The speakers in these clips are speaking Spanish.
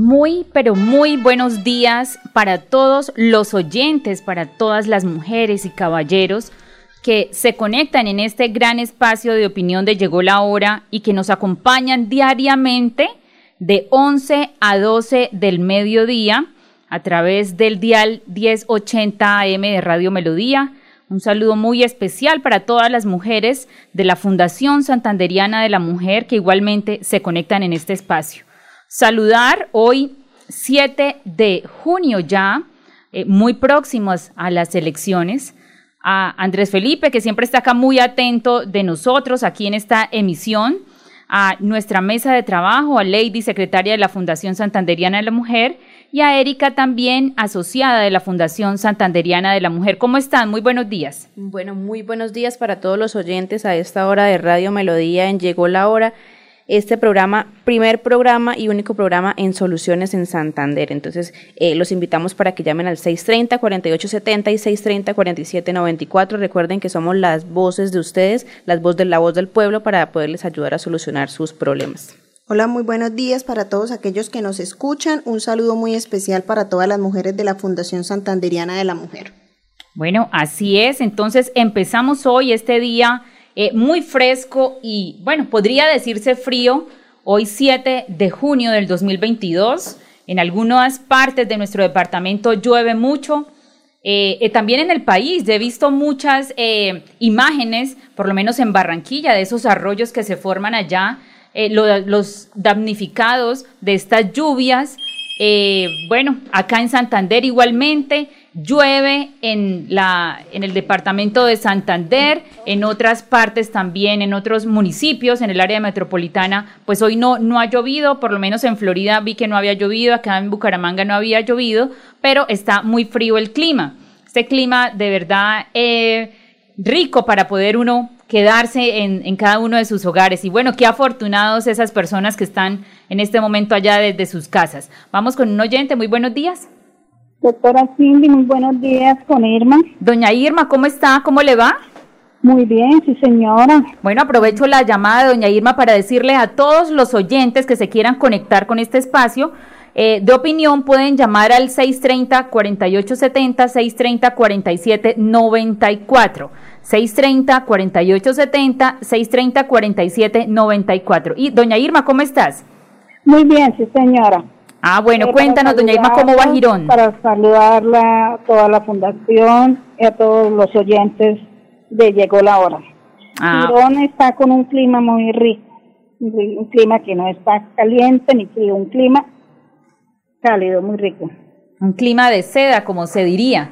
Muy, pero muy buenos días para todos los oyentes, para todas las mujeres y caballeros que se conectan en este gran espacio de opinión de Llegó la Hora y que nos acompañan diariamente de 11 a 12 del mediodía a través del dial 1080 AM de Radio Melodía. Un saludo muy especial para todas las mujeres de la Fundación Santanderiana de la Mujer que igualmente se conectan en este espacio. Saludar hoy 7 de junio ya, eh, muy próximos a las elecciones, a Andrés Felipe, que siempre está acá muy atento de nosotros aquí en esta emisión, a nuestra mesa de trabajo, a Lady, secretaria de la Fundación Santanderiana de la Mujer, y a Erika también, asociada de la Fundación Santanderiana de la Mujer. ¿Cómo están? Muy buenos días. Bueno, muy buenos días para todos los oyentes a esta hora de Radio Melodía en Llegó la Hora este programa, primer programa y único programa en soluciones en Santander. Entonces, eh, los invitamos para que llamen al 630-4870 y 630-4794. Recuerden que somos las voces de ustedes, las voces de la voz del pueblo para poderles ayudar a solucionar sus problemas. Hola, muy buenos días para todos aquellos que nos escuchan. Un saludo muy especial para todas las mujeres de la Fundación Santanderiana de la Mujer. Bueno, así es. Entonces empezamos hoy este día eh, muy fresco y, bueno, podría decirse frío, hoy 7 de junio del 2022. En algunas partes de nuestro departamento llueve mucho. Eh, eh, también en el país he visto muchas imágenes, por lo menos en Barranquilla, de esos arroyos que se forman allá, los damnificados de estas lluvias. bueno, acá en Santander igualmente, Llueve en, la, en el departamento de Santander, en otras partes también, en otros municipios, en el área metropolitana, pues hoy no, no ha llovido, por lo menos en Florida vi que no había llovido, acá en Bucaramanga no había llovido, pero está muy frío el clima. Este clima de verdad eh, rico para poder uno quedarse en, en, cada uno de sus hogares. Y bueno, qué afortunados esas personas que están en este momento allá desde sus casas. Vamos con un oyente, muy buenos días. Doctora Cindy, muy buenos días con Irma. Doña Irma, ¿cómo está? ¿Cómo le va? Muy bien, sí señora. Bueno, aprovecho la llamada de doña Irma para decirle a todos los oyentes que se quieran conectar con este espacio eh, de opinión, pueden llamar al 630-4870, 630-4794. 630-4870, 630-4794. Y doña Irma, ¿cómo estás? Muy bien, sí señora. Ah, bueno, eh, cuéntanos, doña Irma, ¿cómo va Girón? Para saludarla a toda la fundación y a todos los oyentes de Llegó la Hora. Ah. Girón está con un clima muy rico, un clima que no está caliente ni frío, un clima cálido, muy rico. Un clima de seda, como se diría.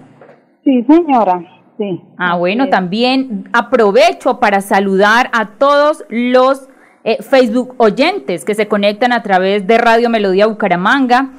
Sí, señora, sí. Ah, bueno, también aprovecho para saludar a todos los eh, Facebook oyentes que se conectan a través de Radio Melodía Bucaramanga,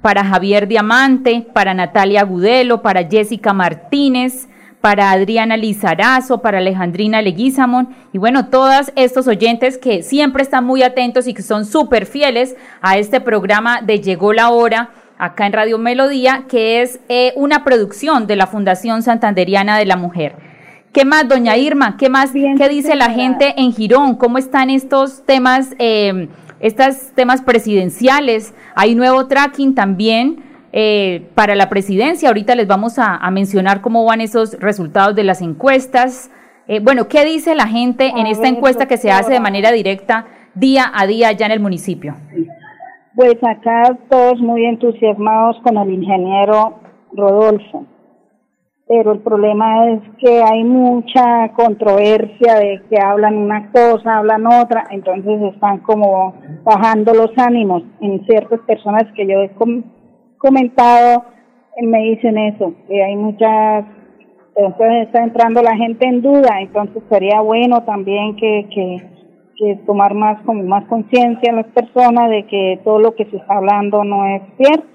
para Javier Diamante, para Natalia Gudelo, para Jessica Martínez, para Adriana Lizarazo, para Alejandrina Leguizamón y bueno, todos estos oyentes que siempre están muy atentos y que son súper fieles a este programa de Llegó la Hora acá en Radio Melodía, que es eh, una producción de la Fundación Santanderiana de la Mujer. ¿Qué más, doña Irma? ¿Qué más? ¿Qué dice la gente en Girón? ¿Cómo están estos temas, eh, estos temas presidenciales? Hay nuevo tracking también eh, para la presidencia. Ahorita les vamos a, mencionar cómo van esos resultados de las encuestas. Eh, bueno, ¿qué dice la gente en esta encuesta que se hace de manera directa día a día allá en el municipio? Pues acá todos muy entusiasmados con el ingeniero Rodolfo pero el problema es que hay mucha controversia de que hablan una cosa, hablan otra, entonces están como bajando los ánimos en ciertas personas que yo he comentado me dicen eso, que hay muchas, entonces está entrando la gente en duda, entonces sería bueno también que, que, que tomar más como más conciencia en las personas de que todo lo que se está hablando no es cierto.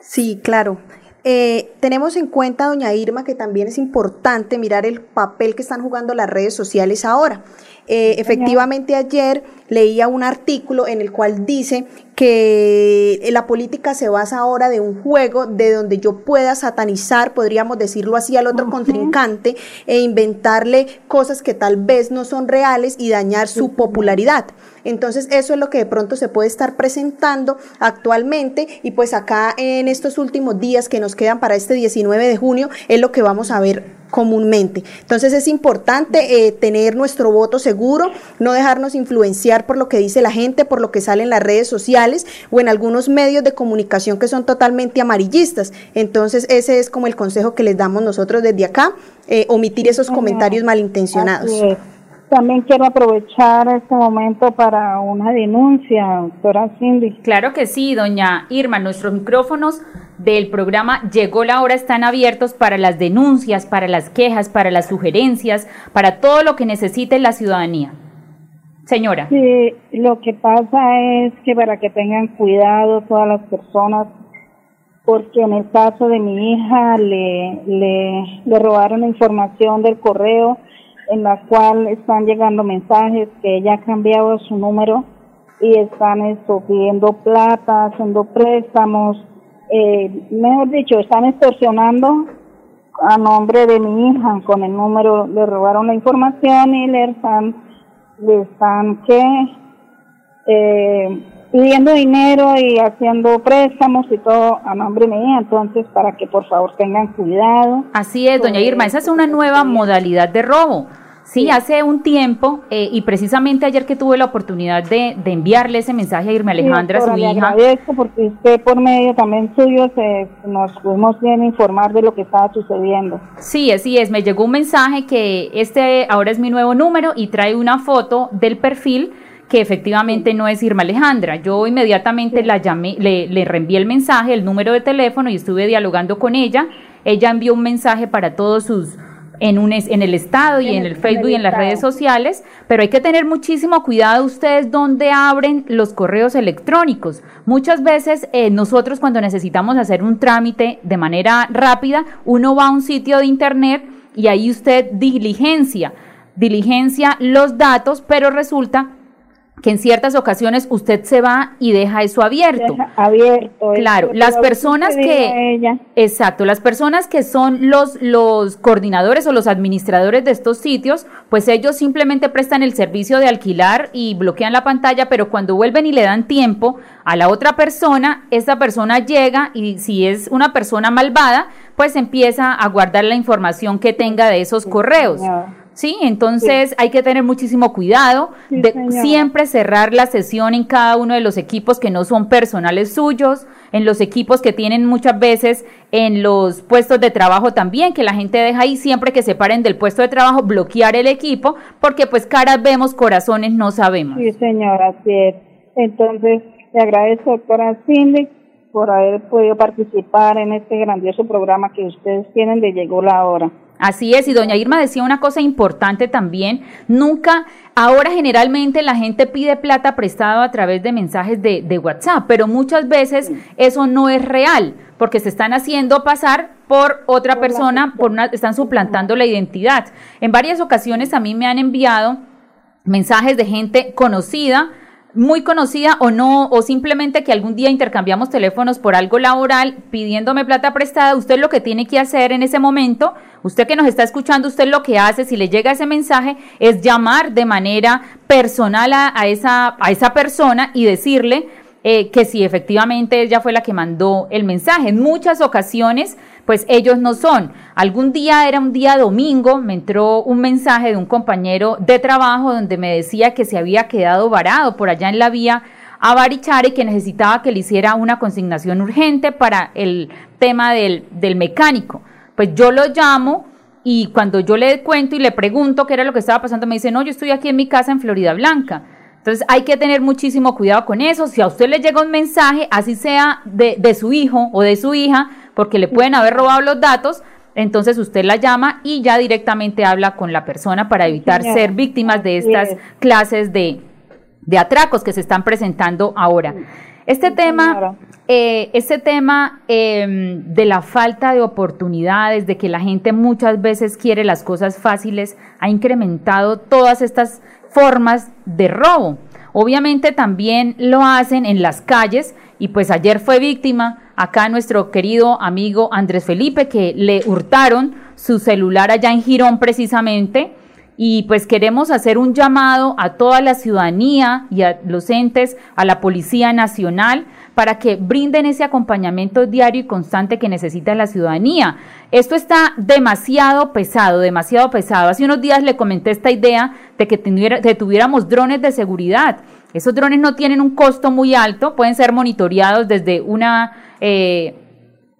Sí, claro. Eh, tenemos en cuenta, doña Irma, que también es importante mirar el papel que están jugando las redes sociales ahora. Eh, efectivamente, ayer leía un artículo en el cual dice que la política se basa ahora de un juego de donde yo pueda satanizar, podríamos decirlo así, al otro contrincante e inventarle cosas que tal vez no son reales y dañar su popularidad. Entonces eso es lo que de pronto se puede estar presentando actualmente y pues acá en estos últimos días que nos quedan para este 19 de junio es lo que vamos a ver comúnmente. Entonces es importante eh, tener nuestro voto seguro, no dejarnos influenciar por lo que dice la gente, por lo que sale en las redes sociales o en algunos medios de comunicación que son totalmente amarillistas. Entonces ese es como el consejo que les damos nosotros desde acá, eh, omitir esos comentarios malintencionados. También quiero aprovechar este momento para una denuncia, doctora Cindy. Claro que sí, doña Irma, nuestros micrófonos del programa Llegó la hora están abiertos para las denuncias, para las quejas, para las sugerencias, para todo lo que necesite la ciudadanía. Señora. Sí, lo que pasa es que para que tengan cuidado todas las personas, porque en el caso de mi hija le, le, le robaron información del correo en la cual están llegando mensajes que ella ha cambiado su número y están esto, pidiendo plata, haciendo préstamos, eh, mejor dicho, están extorsionando a nombre de mi hija con el número, le robaron la información y le están, le están que eh, pidiendo dinero y haciendo préstamos y todo a nombre de hija, entonces para que por favor tengan cuidado. Así es, doña Irma, esa es una nueva modalidad de robo. Sí, hace un tiempo eh, y precisamente ayer que tuve la oportunidad de, enviarle ese mensaje a Irma Alejandra, su hija. agradezco porque usted por medio también suyo se, nos pudimos bien informar de lo que estaba sucediendo. Sí, así es, me llegó un mensaje que este ahora es mi nuevo número y trae una foto del perfil que efectivamente no es Irma Alejandra. Yo inmediatamente la llamé, le, le reenvié el mensaje, el número de teléfono y estuve dialogando con ella. Ella envió un mensaje para todos sus en, un, en el Estado y en, el Facebook y en las redes sociales, pero hay que tener muchísimo cuidado ustedes donde abren los correos electrónicos. Muchas veces eh, nosotros cuando necesitamos hacer un trámite de manera rápida, uno va a un sitio de internet y ahí usted diligencia, diligencia los datos, pero resulta que en ciertas ocasiones usted se va y deja eso abierto. abierto. Claro, las personas que exacto, las personas que son los los coordinadores o los administradores de estos sitios, pues ellos simplemente prestan el servicio de alquilar y bloquean la pantalla, pero cuando vuelven y le dan tiempo a la otra persona, esa persona llega y si es una persona malvada, pues empieza a guardar la información que tenga de esos correos. ¿Sí? Entonces hay que tener muchísimo cuidado de siempre cerrar la sesión en cada uno de los equipos que no son personales suyos, en los equipos que tienen muchas veces en los puestos de trabajo también, que la gente deja ahí siempre que se paren del puesto de trabajo, bloquear el equipo, porque pues caras vemos, corazones no sabemos. Sí, señora, así es. Entonces, le agradezco, doctora Cindy, por haber podido participar en este grandioso programa que ustedes tienen de Llegó la Hora. Así es, y doña Irma decía una cosa importante también, nunca, ahora generalmente la gente pide plata prestada a través de mensajes de, de WhatsApp, pero muchas veces eso no es real, porque se están haciendo pasar por otra persona, por una, están suplantando la identidad. En varias ocasiones a mí me han enviado mensajes de gente conocida, muy conocida o no, o simplemente que algún día intercambiamos teléfonos por algo laboral pidiéndome plata prestada, usted lo que tiene que hacer en ese momento, usted que nos está escuchando, usted lo que hace si le llega ese mensaje es llamar de manera personal a, esa, a esa persona y decirle eh, que si efectivamente ella fue la que mandó el mensaje. En muchas ocasiones pues ellos no son. Algún día era un día domingo, me entró un mensaje de un compañero de trabajo donde me decía que se había quedado varado por allá en la vía a Barichara y que necesitaba que le hiciera una consignación urgente para el tema del, del mecánico. Pues yo lo llamo y cuando yo le cuento y le pregunto qué era lo que estaba pasando, me dice, no, yo estoy aquí en mi casa en Florida Blanca. Entonces hay que tener muchísimo cuidado con eso. Si a usted le llega un mensaje, así sea de, de su hijo o de su hija, porque le pueden haber robado los datos, entonces usted la llama y ya directamente habla con la persona para evitar ser víctimas de estas clases de, de atracos que se están presentando ahora. Este tema, eh, este tema em, de la falta de oportunidades, de que la gente muchas veces quiere las cosas fáciles, ha incrementado todas estas formas de robo. Obviamente también lo hacen en las calles y pues ayer fue víctima acá nuestro querido amigo Andrés Felipe que le hurtaron su celular allá en Girón precisamente y pues queremos hacer un llamado a toda la ciudadanía y a los entes, a la Policía Nacional, para que brinden ese acompañamiento diario y constante que necesita la ciudadanía. Esto está demasiado pesado, demasiado pesado. Hace unos días le comenté esta idea de que, tuviéramos drones de seguridad. Esos drones no tienen un costo muy alto, pueden ser monitoreados desde una... Eh,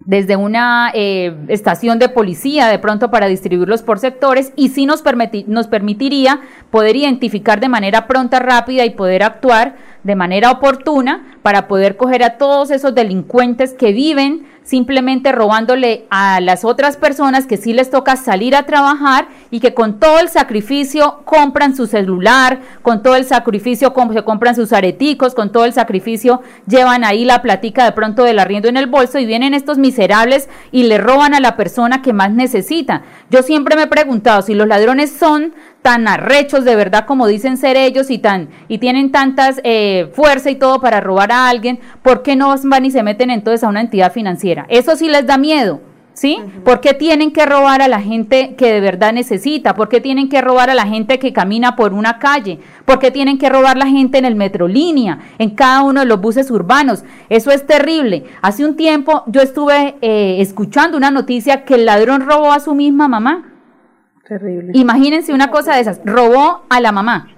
desde una eh, estación de policía de pronto para distribuirlos por sectores y sí nos, nos permitiría poder identificar de manera pronta, rápida y poder actuar de manera oportuna para poder coger a todos esos delincuentes que viven simplemente robándole a las otras personas que sí les toca salir a trabajar y que con todo el sacrificio compran su celular, con todo el sacrificio se compran sus areticos, con todo el sacrificio llevan ahí la platica de pronto del arriendo en el bolso y vienen estos miserables y le roban a la persona que más necesita. Yo siempre me he preguntado si los ladrones son tan arrechos de verdad como dicen ser ellos y tan y tienen tantas eh, fuerza y todo para robar a alguien, ¿por qué no van y se meten entonces a una entidad financiera? Eso sí les da miedo. ¿Sí? ¿Por qué tienen que robar a la gente que de verdad necesita? ¿Por qué tienen que robar a la gente que camina por una calle? ¿Por qué tienen que robar a la gente en el metrolínea, en cada uno de los buses urbanos? Eso es terrible. Hace un tiempo yo estuve eh, escuchando una noticia que el ladrón robó a su misma mamá. Terrible. Imagínense una cosa de esas, robó a la mamá.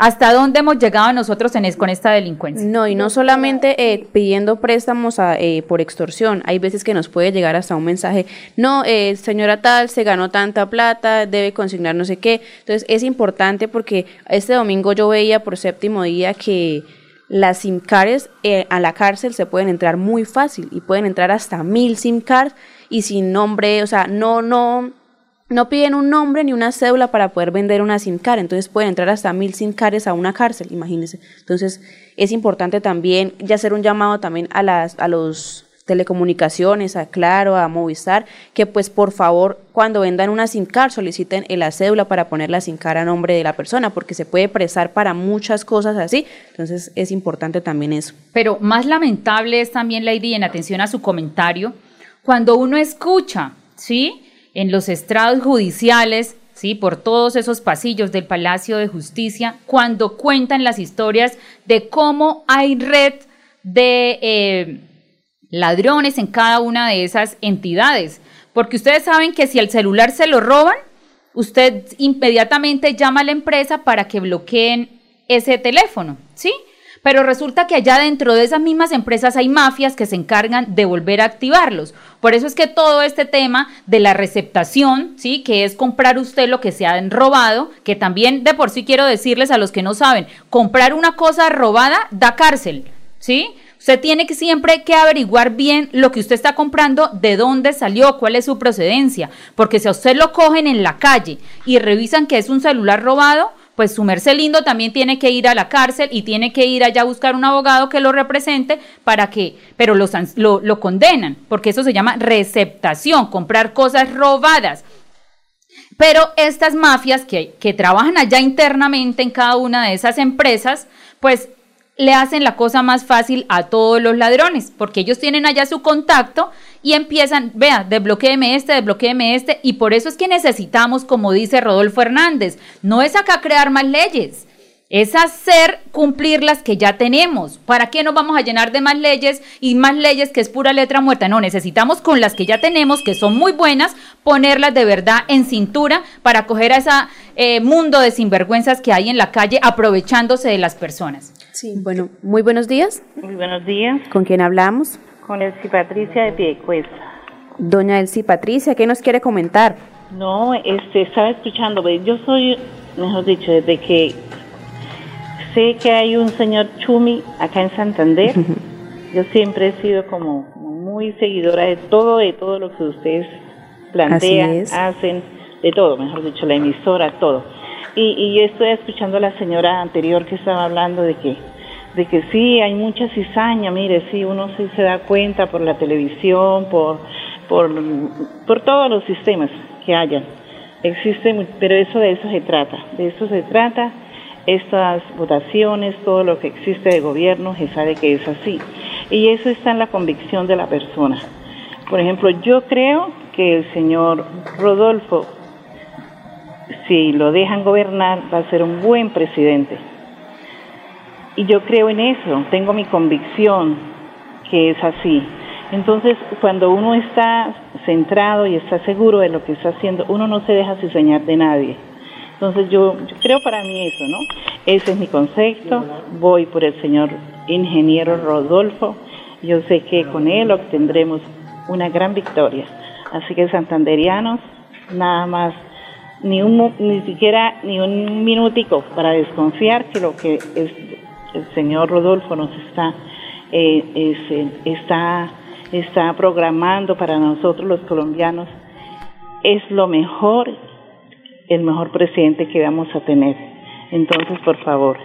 ¿Hasta dónde hemos llegado nosotros en con esta delincuencia? No, y no solamente eh, pidiendo préstamos eh, por extorsión, hay veces que nos puede llegar hasta un mensaje, no, eh, señora tal, se ganó tanta plata, debe consignar no sé qué. Entonces es importante porque este domingo yo veía por séptimo día que las SIM cards a la cárcel se pueden entrar muy fácil y pueden entrar hasta mil SIM cards y sin nombre, o sea, no, no, no piden un nombre ni una cédula para poder vender una SIM card, entonces pueden entrar hasta mil SIM cards a una cárcel, imagínense. Entonces es importante también hacer un llamado también a las a los telecomunicaciones, a Claro, a Movistar, que pues por favor cuando vendan una SIM card soliciten la cédula para poner la SIM a nombre de la persona, porque se puede prestar para muchas cosas así, entonces es importante también eso. Pero más lamentable es también, Lady, en atención a su comentario, cuando uno escucha, ¿sí?, en los estrados judiciales, ¿sí? por todos esos pasillos del Palacio de Justicia, cuando cuentan las historias de cómo hay red de eh, ladrones en cada una de esas entidades. Porque ustedes saben que si el celular se lo roban, usted inmediatamente llama a la empresa para que bloqueen ese teléfono, ¿sí? Pero resulta que allá dentro de esas mismas empresas hay mafias que se encargan de volver a activarlos. Por eso es que todo este tema de la receptación, ¿sí? que es comprar usted lo que se ha robado, que también de por sí quiero decirles a los que no saben, comprar una cosa robada da cárcel, ¿sí? Usted tiene que siempre que averiguar bien lo que usted está comprando, de dónde salió, cuál es su procedencia, porque si a usted lo cogen en la calle y revisan que es un celular robado, pues su merced lindo también tiene que ir a la cárcel y tiene que ir allá a buscar un abogado que lo represente para que, pero lo, lo condenan, porque eso se llama receptación, comprar cosas robadas. Pero estas mafias que, que trabajan allá internamente en cada una de esas empresas, pues le hacen la cosa más fácil a todos los ladrones, porque ellos tienen allá su contacto y empiezan, vea, desbloqueeme este, desbloqueeme este, y por eso es que necesitamos, como dice Rodolfo Hernández, no es acá crear más leyes, es hacer cumplir las que ya tenemos. ¿Para qué nos vamos a llenar de más leyes y más leyes que es pura letra muerta? No, necesitamos con las que ya tenemos, que son muy buenas, ponerlas de verdad en cintura para coger a ese eh, mundo de sinvergüenzas que hay en la calle aprovechándose de las personas. Sí, bueno, muy buenos días. Muy buenos días. ¿Con quién hablamos? Con Elsie Patricia de Piedecuesta. Doña Elsie Patricia, ¿qué nos quiere comentar? No, este, estaba escuchando, yo soy, mejor dicho, desde que sé que hay un señor Chumi acá en Santander. Yo siempre he sido como muy seguidora de todo, de todo lo que ustedes plantean, hacen, de todo, mejor dicho, la emisora, todo. Y, y yo estoy escuchando a la señora anterior que estaba hablando de que de que sí, hay mucha cizaña, mire, sí, uno sí se da cuenta por la televisión, por, por, por todos los sistemas que hayan. Existe, pero eso de eso se trata, de eso se trata, estas votaciones, todo lo que existe de gobierno, se sabe que es así. Y eso está en la convicción de la persona. Por ejemplo, yo creo que el señor Rodolfo, si lo dejan gobernar, va a ser un buen presidente. Y yo creo en eso, tengo mi convicción que es así. Entonces, cuando uno está centrado y está seguro de lo que está haciendo, uno no se deja diseñar de nadie. Entonces, yo, creo para mí eso, ¿no? Ese es mi concepto. Voy por el señor ingeniero Rodolfo. Yo sé que con él obtendremos una gran victoria. Así que, santanderianos, nada más, ni, un, ni siquiera ni un minutico para desconfiar que lo que el señor Rodolfo nos está, eh, está está programando para nosotros los colombianos es lo mejor, el mejor presidente que vamos a tener. Entonces, por favor.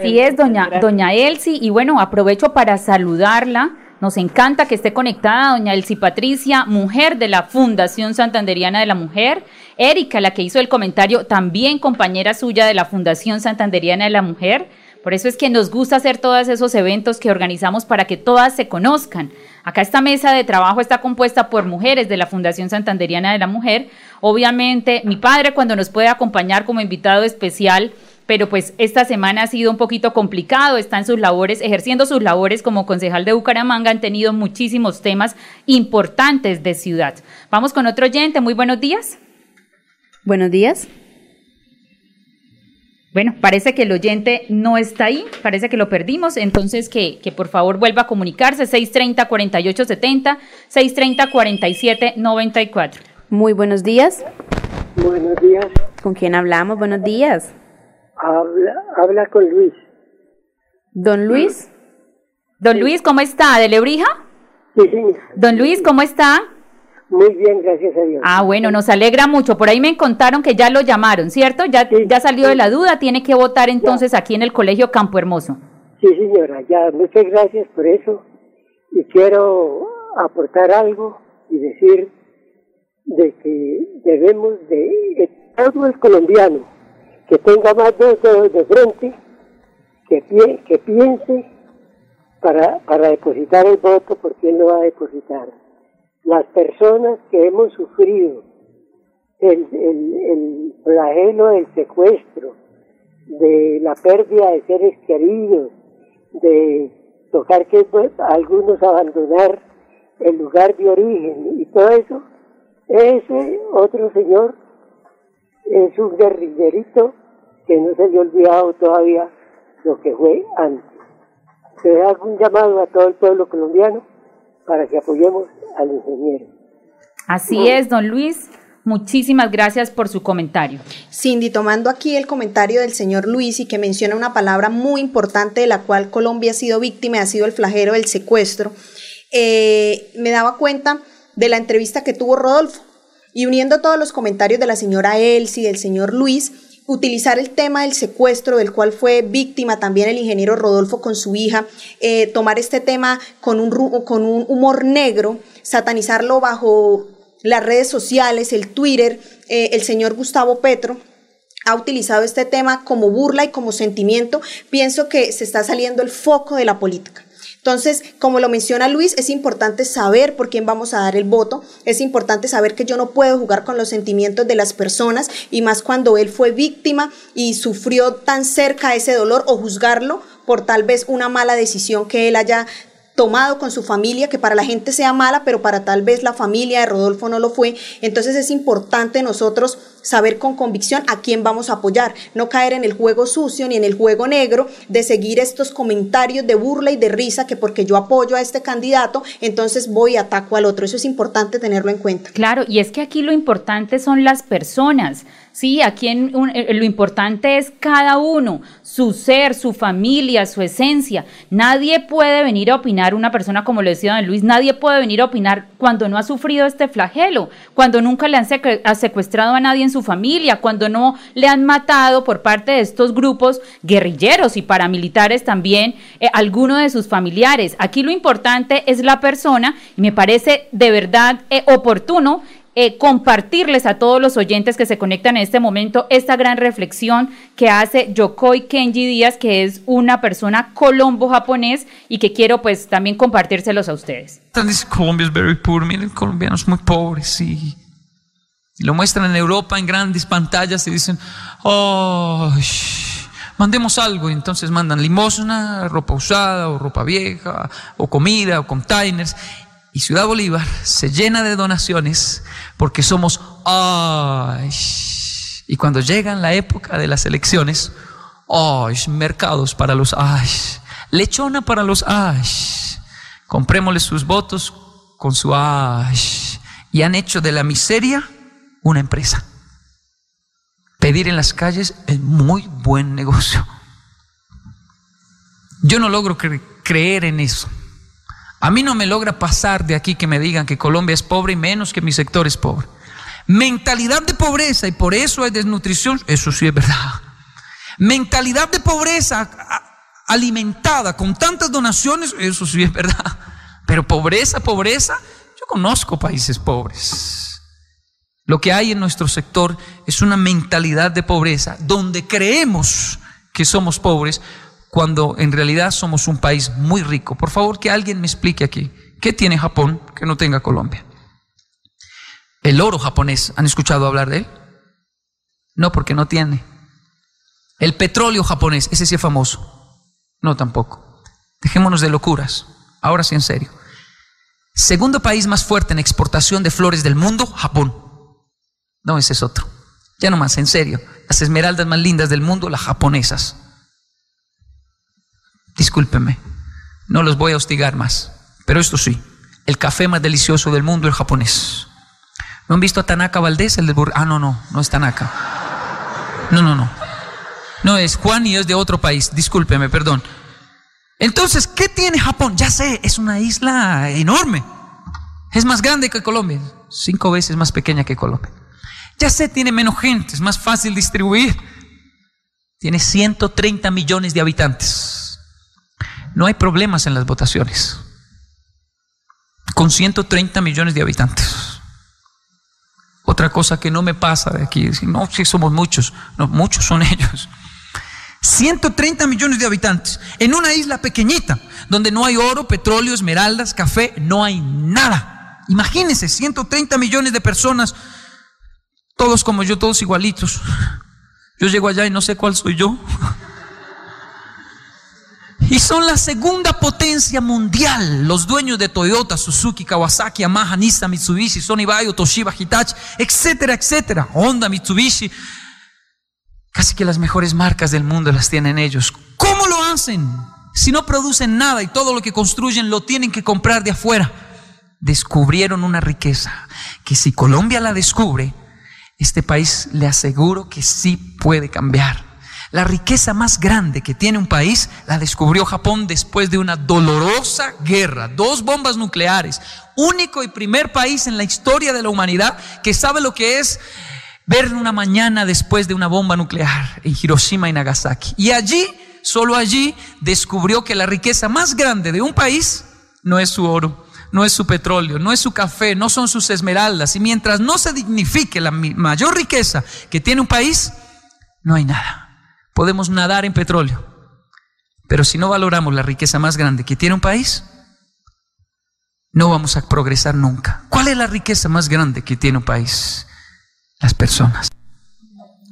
Sí es, doña, doña Elsie, y bueno, aprovecho para saludarla. Nos encanta que esté conectada doña Elsie Patricia, mujer de la Fundación Santanderiana de la Mujer. Erika, la que hizo el comentario, también compañera suya de la Fundación Santanderiana de la Mujer. Por eso es que nos gusta hacer todos esos eventos que organizamos para que todas se conozcan. Acá esta mesa de trabajo está compuesta por mujeres de la Fundación Santanderiana de la Mujer. Obviamente, mi padre cuando nos puede acompañar como invitado especial, pero pues esta semana ha sido un poquito complicado, está en sus labores, ejerciendo sus labores como concejal de Bucaramanga, han tenido muchísimos temas importantes de ciudad. Vamos con otro oyente, muy buenos días. Buenos días. Bueno, parece que el oyente no está ahí, parece que lo perdimos, entonces que, que por favor vuelva a comunicarse 630-4870, 630-4794. Muy buenos días. Buenos días. ¿Con quién hablamos? Buenos días. Habla, habla con Luis. ¿Don Luis? Don Luis, ¿cómo está? ¿De Lebrija? Sí, Don Luis, ¿cómo está? Muy bien, gracias a Dios. Ah, bueno, nos alegra mucho. Por ahí me contaron que ya lo llamaron, ¿cierto? Ya, ya salió de la duda, tiene que votar entonces aquí en el Colegio Campo Hermoso. Sí, señora, ya, muchas gracias por eso. Y quiero aportar algo y decir de que debemos de, todo el colombiano que tenga más dos dedos de frente, que, que piense para, para depositar el voto por quién lo va a depositar. Las personas que hemos sufrido el, el, flagelo del secuestro, de la pérdida de seres queridos, de tocar que algunos abandonar el lugar de origen y todo eso, ese otro señor es un guerrillerito que no se le ha olvidado todavía lo que fue antes. Se hago un llamado a todo el pueblo colombiano para que apoyemos al ingeniero. Así es, don Luis. Muchísimas gracias por su comentario. Cindy, tomando aquí el comentario del señor Luis y que menciona una palabra muy importante de la cual Colombia ha sido víctima, ha sido el flagelo del secuestro, eh, me daba cuenta de la entrevista que tuvo Rodolfo. Y uniendo todos los comentarios de la señora Elsie, del señor Luis, utilizar el tema del secuestro, del cual fue víctima también el ingeniero Rodolfo con su hija, eh, tomar este tema con un, con un humor negro, satanizarlo bajo las redes sociales, el Twitter, eh, el señor Gustavo Petro ha utilizado este tema como burla y como sentimiento, pienso que se está saliendo el foco de la política. Entonces, como lo menciona Luis, es importante saber por quién vamos a dar el voto, es importante saber que yo no puedo jugar con los sentimientos de las personas y más cuando él fue víctima y sufrió tan cerca ese dolor o juzgarlo por tal vez una mala decisión que él haya tomado con su familia, que para la gente sea mala, pero para tal vez la familia de Rodolfo no lo fue. Entonces es importante nosotros saber con convicción a quién vamos a apoyar, no caer en el juego sucio ni en el juego negro de seguir estos comentarios de burla y de risa que porque yo apoyo a este candidato, entonces voy y ataco al otro. Eso es importante tenerlo en cuenta. Claro, y es que aquí lo importante son las personas. Sí, aquí en eh, lo importante es cada uno, su ser, su familia, su esencia. Nadie puede venir a opinar, una persona como lo decía don Luis, nadie puede venir a opinar cuando no ha sufrido este flagelo, cuando nunca le han secuestrado a nadie en su familia, cuando no le han matado por parte de estos grupos guerrilleros y paramilitares también eh, alguno de sus familiares. Aquí lo importante es la persona y me parece de verdad eh, oportuno eh, compartirles a todos los oyentes que se conectan en este momento esta gran reflexión que hace Yokoi Kenji Díaz, que es una persona colombo-japonés y que quiero pues también compartírselos a ustedes. Colombia es very poor, miren, colombianos muy pobres y lo muestran en Europa en grandes pantallas y dicen, oh, mandemos algo, y entonces mandan limosna, ropa usada o ropa vieja, o comida o containers, y Ciudad Bolívar se llena de donaciones porque somos ay. Y cuando llegan la época de las elecciones, ay, mercados para los ay, lechona para los ay. Comprémosle sus votos con su ay. Y han hecho de la miseria una empresa. Pedir en las calles es muy buen negocio. Yo no logro creer en eso. A mí no me logra pasar de aquí que me digan que Colombia es pobre y menos que mi sector es pobre. Mentalidad de pobreza y por eso hay desnutrición, eso sí es verdad. Mentalidad de pobreza alimentada con tantas donaciones, eso sí es verdad. Pero pobreza, pobreza, yo conozco países pobres. Lo que hay en nuestro sector es una mentalidad de pobreza donde creemos que somos pobres cuando en realidad somos un país muy rico. Por favor, que alguien me explique aquí, ¿qué tiene Japón que no tenga Colombia? El oro japonés, ¿han escuchado hablar de él? No, porque no tiene. El petróleo japonés, ese sí es famoso. No, tampoco. Dejémonos de locuras. Ahora sí, en serio. Segundo país más fuerte en exportación de flores del mundo, Japón. No, ese es otro. Ya no más, en serio. Las esmeraldas más lindas del mundo, las japonesas. Discúlpeme, no los voy a hostigar más. Pero esto sí, el café más delicioso del mundo, el japonés. ¿No han visto a Tanaka Valdés, el del Ah, no, no, no es Tanaka. No, no, no. No es Juan y es de otro país. Discúlpeme, perdón. Entonces, ¿qué tiene Japón? Ya sé, es una isla enorme. Es más grande que Colombia. Cinco veces más pequeña que Colombia. Ya sé, tiene menos gente, es más fácil distribuir. Tiene 130 millones de habitantes no hay problemas en las votaciones. Con 130 millones de habitantes. Otra cosa que no me pasa de aquí, no, si somos muchos, no, muchos son ellos. 130 millones de habitantes en una isla pequeñita donde no hay oro, petróleo, esmeraldas, café, no hay nada. Imagínense, 130 millones de personas, todos como yo, todos igualitos. Yo llego allá y no sé cuál soy yo. Y son la segunda potencia mundial. Los dueños de Toyota, Suzuki, Kawasaki, Yamaha, Nissan, Mitsubishi, Sony Bayo, Toshiba, Hitachi, etcétera, etcétera. Honda, Mitsubishi. Casi que las mejores marcas del mundo las tienen ellos. ¿Cómo lo hacen? Si no producen nada y todo lo que construyen lo tienen que comprar de afuera. Descubrieron una riqueza que si Colombia la descubre, este país le aseguro que sí puede cambiar. La riqueza más grande que tiene un país la descubrió Japón después de una dolorosa guerra, dos bombas nucleares, único y primer país en la historia de la humanidad que sabe lo que es ver una mañana después de una bomba nuclear en Hiroshima y Nagasaki. Y allí, solo allí, descubrió que la riqueza más grande de un país no es su oro, no es su petróleo, no es su café, no son sus esmeraldas. Y mientras no se dignifique la mayor riqueza que tiene un país, no hay nada podemos nadar en petróleo. Pero si no valoramos la riqueza más grande que tiene un país, no vamos a progresar nunca. ¿Cuál es la riqueza más grande que tiene un país? Las personas.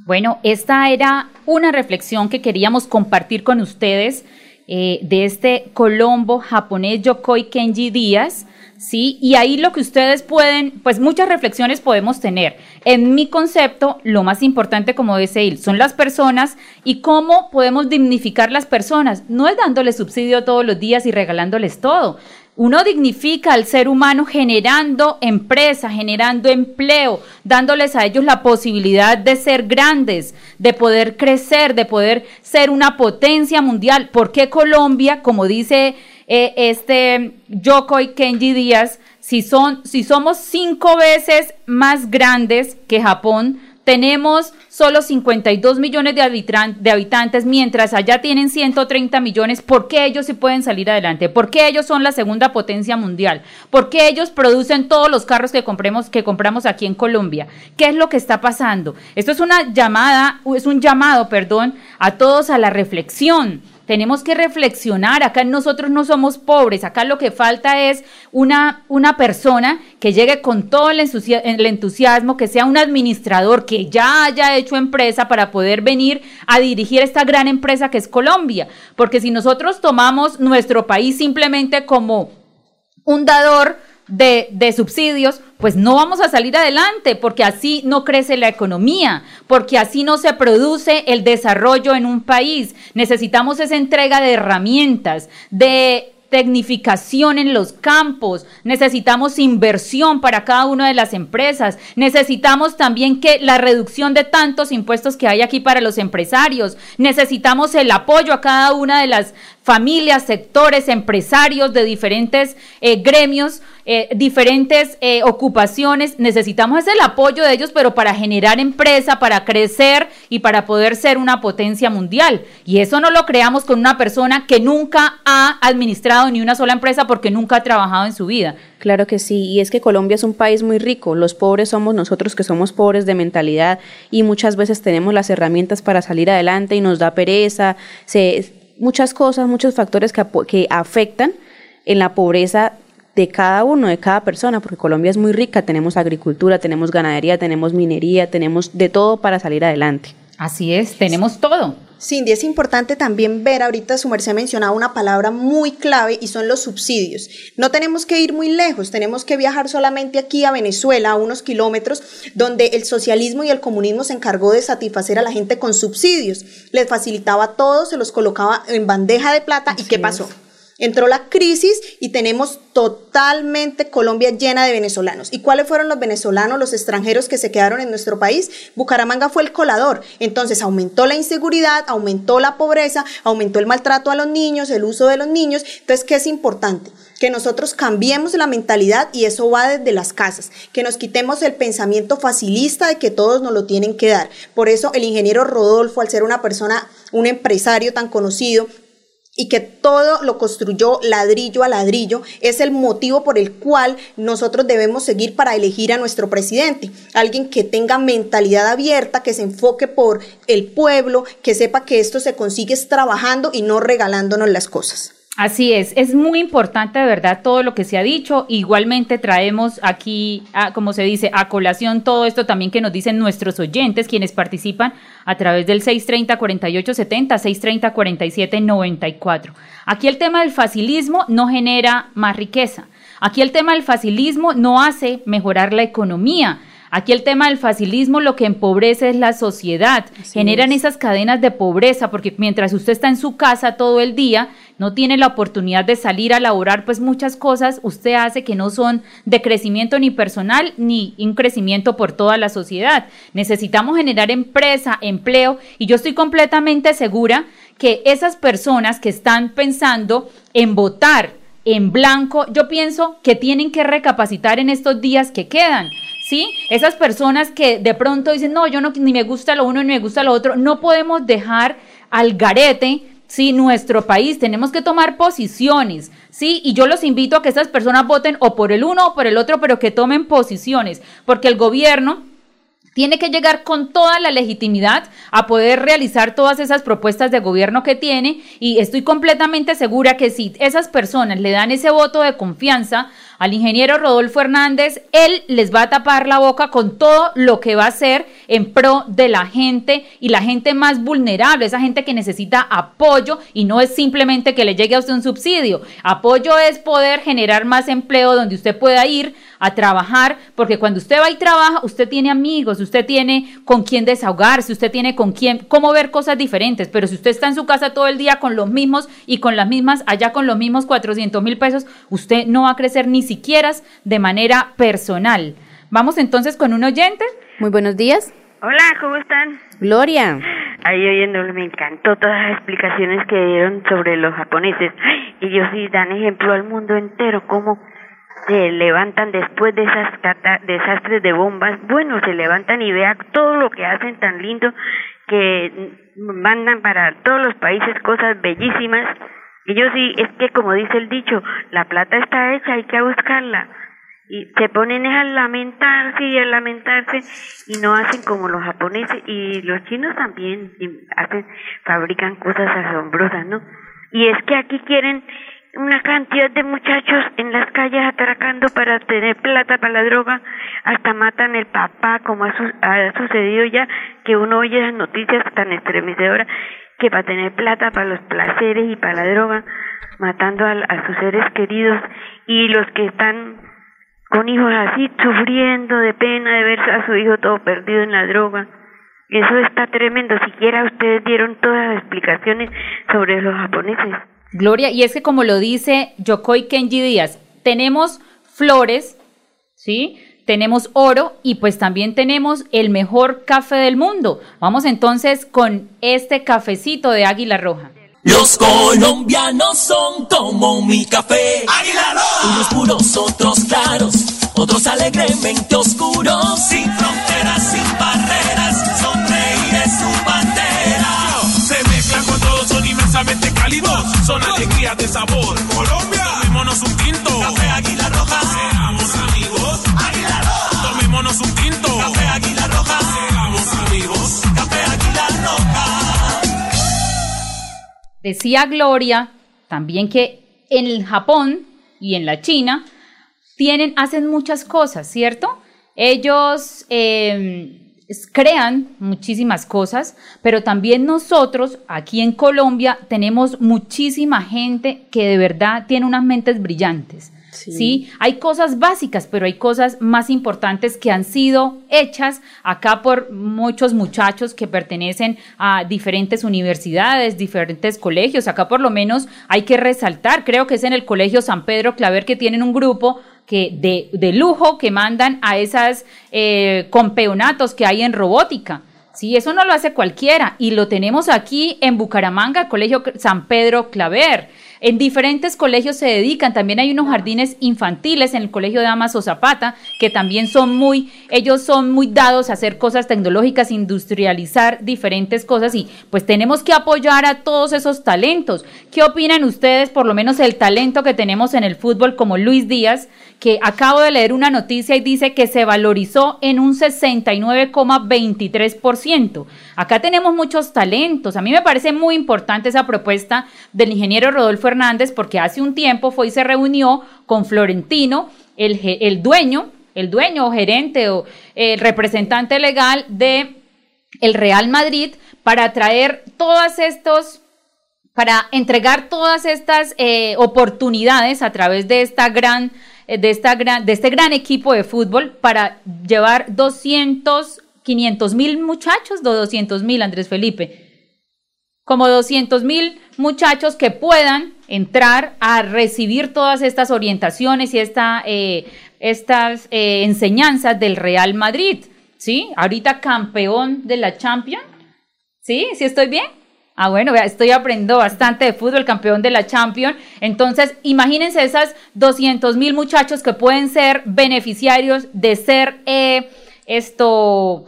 Bueno, esta era una reflexión que queríamos compartir con ustedes eh, de este colombo japonés Yokoi Kenji Díaz, ¿sí? Y ahí lo que ustedes pueden, pues muchas reflexiones podemos tener. En mi concepto, lo más importante, como dice él, son las personas y cómo podemos dignificar las personas. No es dándoles subsidio todos los días y regalándoles todo. Uno dignifica al ser humano generando empresa, generando empleo, dándoles a ellos la posibilidad de ser grandes, de poder crecer, de poder ser una potencia mundial. ¿Por qué Colombia, como dice eh, este Yoko y Kenji Díaz, si, son, si somos cinco veces más grandes que Japón, tenemos solo 52 millones de, habitantes, mientras allá tienen 130 millones. ¿Por qué ellos sí pueden salir adelante? ¿Por qué ellos son la segunda potencia mundial? ¿Por qué ellos producen todos los carros que, que compramos aquí en Colombia? ¿Qué es lo que está pasando? Esto es una llamada, es un llamado, perdón, a todos a la reflexión tenemos que reflexionar, acá nosotros no somos pobres, acá lo que falta es una, una persona que llegue con todo el, el entusiasmo, que sea un administrador, que ya haya hecho empresa para poder venir a dirigir esta gran empresa que es Colombia. Porque si nosotros tomamos nuestro país simplemente como un dador, de, subsidios, pues no vamos a salir adelante, porque así no crece la economía, porque así no se produce el desarrollo en un país. Necesitamos esa entrega de herramientas, de tecnificación en los campos, necesitamos inversión para cada una de las empresas, necesitamos también que la reducción de tantos impuestos que hay aquí para los empresarios, necesitamos el apoyo a cada una de las familias, sectores, empresarios de diferentes eh, gremios, eh, diferentes eh, ocupaciones. Necesitamos el apoyo de ellos, pero para generar empresa, para crecer y para poder ser una potencia mundial. Y eso no lo creamos con una persona que nunca ha administrado ni una sola empresa porque nunca ha trabajado en su vida. Claro que sí, y es que Colombia es un país muy rico, los pobres somos nosotros que somos pobres de mentalidad y muchas veces tenemos las herramientas para salir adelante y nos da pereza, se, muchas cosas, muchos factores que, que afectan en la pobreza de cada uno, de cada persona, porque Colombia es muy rica, tenemos agricultura, tenemos ganadería, tenemos minería, tenemos de todo para salir adelante. Así es, tenemos todo. Cindy, es importante también ver, ahorita su merced mencionaba una palabra muy clave y son los subsidios. No tenemos que ir muy lejos, tenemos que viajar solamente aquí a Venezuela, a unos kilómetros, donde el socialismo y el comunismo se encargó de satisfacer a la gente con subsidios. Les facilitaba todo, se los colocaba en bandeja de plata y ¿qué pasó? Entró la crisis y tenemos totalmente Colombia llena de venezolanos. ¿Y cuáles fueron los venezolanos, los extranjeros que se quedaron en nuestro país? Bucaramanga fue el colador. Entonces aumentó la inseguridad, aumentó la pobreza, aumentó el maltrato a los niños, el uso de los niños. Entonces, ¿qué es importante? que nosotros cambiemos la mentalidad y eso va desde las casas, que nos quitemos el pensamiento facilista de que todos nos lo tienen que dar. Por eso el ingeniero Rodolfo, al ser una persona, un empresario tan conocido, y que todo lo construyó ladrillo a ladrillo, es el motivo por el cual nosotros debemos seguir para elegir a nuestro presidente. Alguien que tenga mentalidad abierta, que se enfoque por el pueblo, que sepa que esto se consigue trabajando y no regalándonos las cosas. Así es, es muy importante de verdad todo lo que se ha dicho. Igualmente traemos aquí, como se dice, a colación todo esto también que nos dicen nuestros oyentes, quienes participan a través del 630-4870, 630-4794. Aquí el tema del facilismo no genera más riqueza. Aquí el tema del facilismo no hace mejorar la economía. Aquí el tema del facilismo lo que empobrece es la sociedad. Generan esas cadenas de pobreza porque mientras usted está en su casa todo el día, no tiene la oportunidad de salir a laborar, pues muchas cosas usted hace que no son de crecimiento ni personal ni un crecimiento por toda la sociedad. Necesitamos generar empresa, empleo y yo estoy completamente segura que esas personas que están pensando en votar en blanco, yo pienso que tienen que recapacitar en estos días que quedan. ¿Sí? Esas personas que de pronto dicen, no, yo no, ni me gusta lo uno ni me gusta lo otro, no podemos dejar al garete ¿sí? Nuestro país, tenemos que tomar posiciones, ¿sí? Y yo los invito a que esas personas voten o por el uno o por el otro, pero que tomen posiciones, porque el gobierno tiene que llegar con toda la legitimidad a poder realizar todas esas propuestas de gobierno que tiene y estoy completamente segura que si esas personas le dan ese voto de confianza al ingeniero Rodolfo Hernández, él les va a tapar la boca con todo lo que va a hacer en pro de la gente y la gente más vulnerable, esa gente que necesita apoyo y no es simplemente que le llegue a usted un subsidio. Apoyo es poder generar más empleo donde usted pueda ir a trabajar, porque cuando usted va y trabaja, usted tiene amigos, usted tiene con quién desahogarse, usted tiene con quién, cómo ver cosas diferentes, pero si usted está en su casa todo el día con los mismos y con las mismas, allá con los mismos 400 mil pesos, usted no va a crecer ni siquiera de manera personal. Vamos entonces con un oyente. Muy buenos días. Hola, ¿cómo están? Gloria. Ahí oyéndolo me encantó todas las explicaciones que dieron sobre los japoneses. Y ellos sí dan ejemplo al mundo entero cómo se levantan después de esas desastres de bombas, bueno, se levantan y vean todo lo que hacen tan lindo que mandan para todos los países cosas bellísimas. Y yo sí, es que como dice el dicho, la plata está hecha, hay que buscarla. Y se ponen a lamentarse y a lamentarse y no hacen como los japoneses y los chinos también hacen, fabrican cosas asombrosas, ¿no? Y es que aquí quieren una cantidad de muchachos en las calles atracando para tener plata para la droga, hasta matan el papá, como ha, sucedido ya, que uno oye las noticias tan estremecedoras, que para tener plata para los placeres y para la droga, matando a, sus seres queridos, y los que están con hijos así, sufriendo de pena de ver a su hijo todo perdido en la droga. Eso está tremendo. Siquiera ustedes dieron todas las explicaciones sobre los japoneses. Gloria, y es que como lo dice Yokoi Kenji Díaz, tenemos flores, ¿sí? Tenemos oro y pues también tenemos el mejor café del mundo. Vamos entonces con este cafecito de Águila Roja. Los colombianos son como mi café. Águila Roja. Unos puros, otros claros, otros alegremente oscuros. Sin fronteras, sin barreras, sonreír es su bandera. Se mezclan con todos, son inmensamente son alegrías de sabor. Colombia, Decía Gloria también que en el Japón y en la China tienen, hacen muchas cosas, ¿cierto? Ellos eh, crean muchísimas cosas, pero también nosotros aquí en Colombia tenemos muchísima gente que de verdad tiene unas mentes brillantes. Sí. Hay cosas básicas, pero hay cosas más importantes que han sido hechas acá por muchos muchachos que pertenecen a diferentes universidades, diferentes colegios. Acá por lo menos hay que resaltar, creo que es en el Colegio San Pedro Claver que tienen un grupo que de, lujo que mandan a esas eh, campeonatos que hay en robótica. Sí, eso no lo hace cualquiera y lo tenemos aquí en Bucaramanga, Colegio San Pedro Claver. En diferentes colegios se dedican, también hay unos jardines infantiles en el Colegio de Damaso Zapata, que también son muy, ellos son muy dados a hacer cosas tecnológicas, industrializar diferentes cosas y pues tenemos que apoyar a todos esos talentos. ¿Qué opinan ustedes, por lo menos el talento que tenemos en el fútbol como Luis Díaz, que acabo de leer una noticia y dice que se valorizó en un 69,23%? Acá tenemos muchos talentos. A mí me parece muy importante esa propuesta del ingeniero Rodolfo Hernández porque hace un tiempo fue y se reunió con Florentino, el, el dueño, el dueño o gerente o el representante legal de el Real Madrid para traer todas estos para entregar todas estas eh, oportunidades a través de esta gran eh, de esta gran de este gran equipo de fútbol para llevar 200 500 mil muchachos, de 200 mil, Andrés Felipe, como 200 mil muchachos que puedan entrar a recibir todas estas orientaciones y esta, eh, estas eh, enseñanzas del Real Madrid, ¿sí? Ahorita campeón de la Champions, ¿sí? ¿Sí estoy bien? Ah, bueno, estoy aprendiendo bastante de fútbol, campeón de la Champions. Entonces, imagínense esas 200 mil muchachos que pueden ser beneficiarios de ser eh, esto